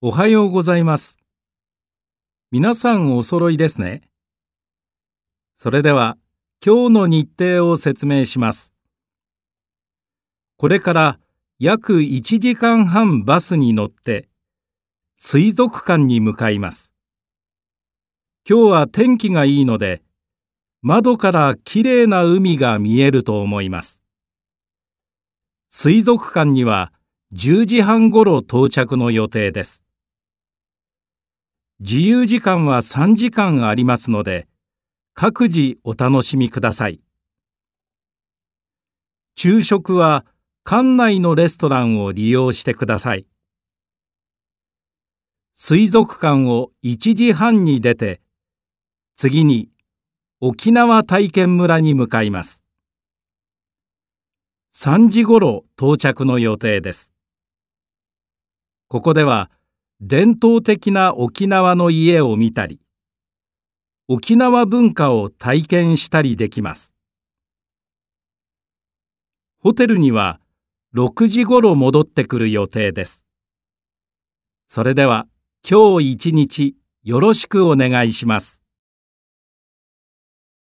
おはようございます。皆さんお揃いですね。それでは今日の日程を説明します。これから約1時間半バスに乗って水族館に向かいます。今日は天気がいいので窓からきれいな海が見えると思います。水族館には10時半ごろ到着の予定です。自由時間は3時間ありますので、各自お楽しみください。昼食は館内のレストランを利用してください。水族館を1時半に出て、次に沖縄体験村に向かいます。3時ごろ到着の予定です。ここでは伝統的な沖縄の家を見たり、沖縄文化を体験したりできます。ホテルには6時ごろ戻ってくる予定です。それでは今日一日よろしくお願いします。